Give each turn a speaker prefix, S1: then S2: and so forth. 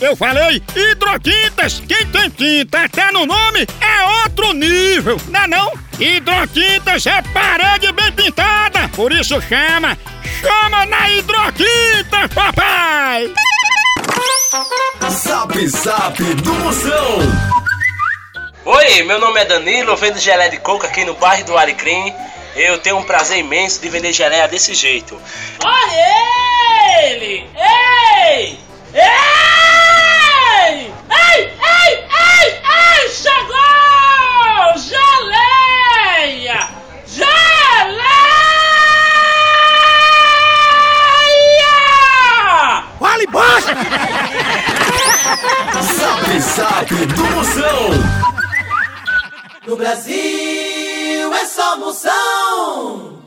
S1: Eu falei hidrotintas. Quem tem tinta até no nome é outro nível, não é não? Hidrotintas é parede bem pintada, por isso chama, chama na hidrotinta, papai!
S2: Zap Zap do Moção.
S3: Oi, meu nome é Danilo, eu vendo gelé de coco aqui no bairro do Alecrim. Eu tenho um prazer imenso de vender geleia desse jeito.
S4: Olha ele! Ei!
S2: Do Moção.
S5: No Brasil é só moção.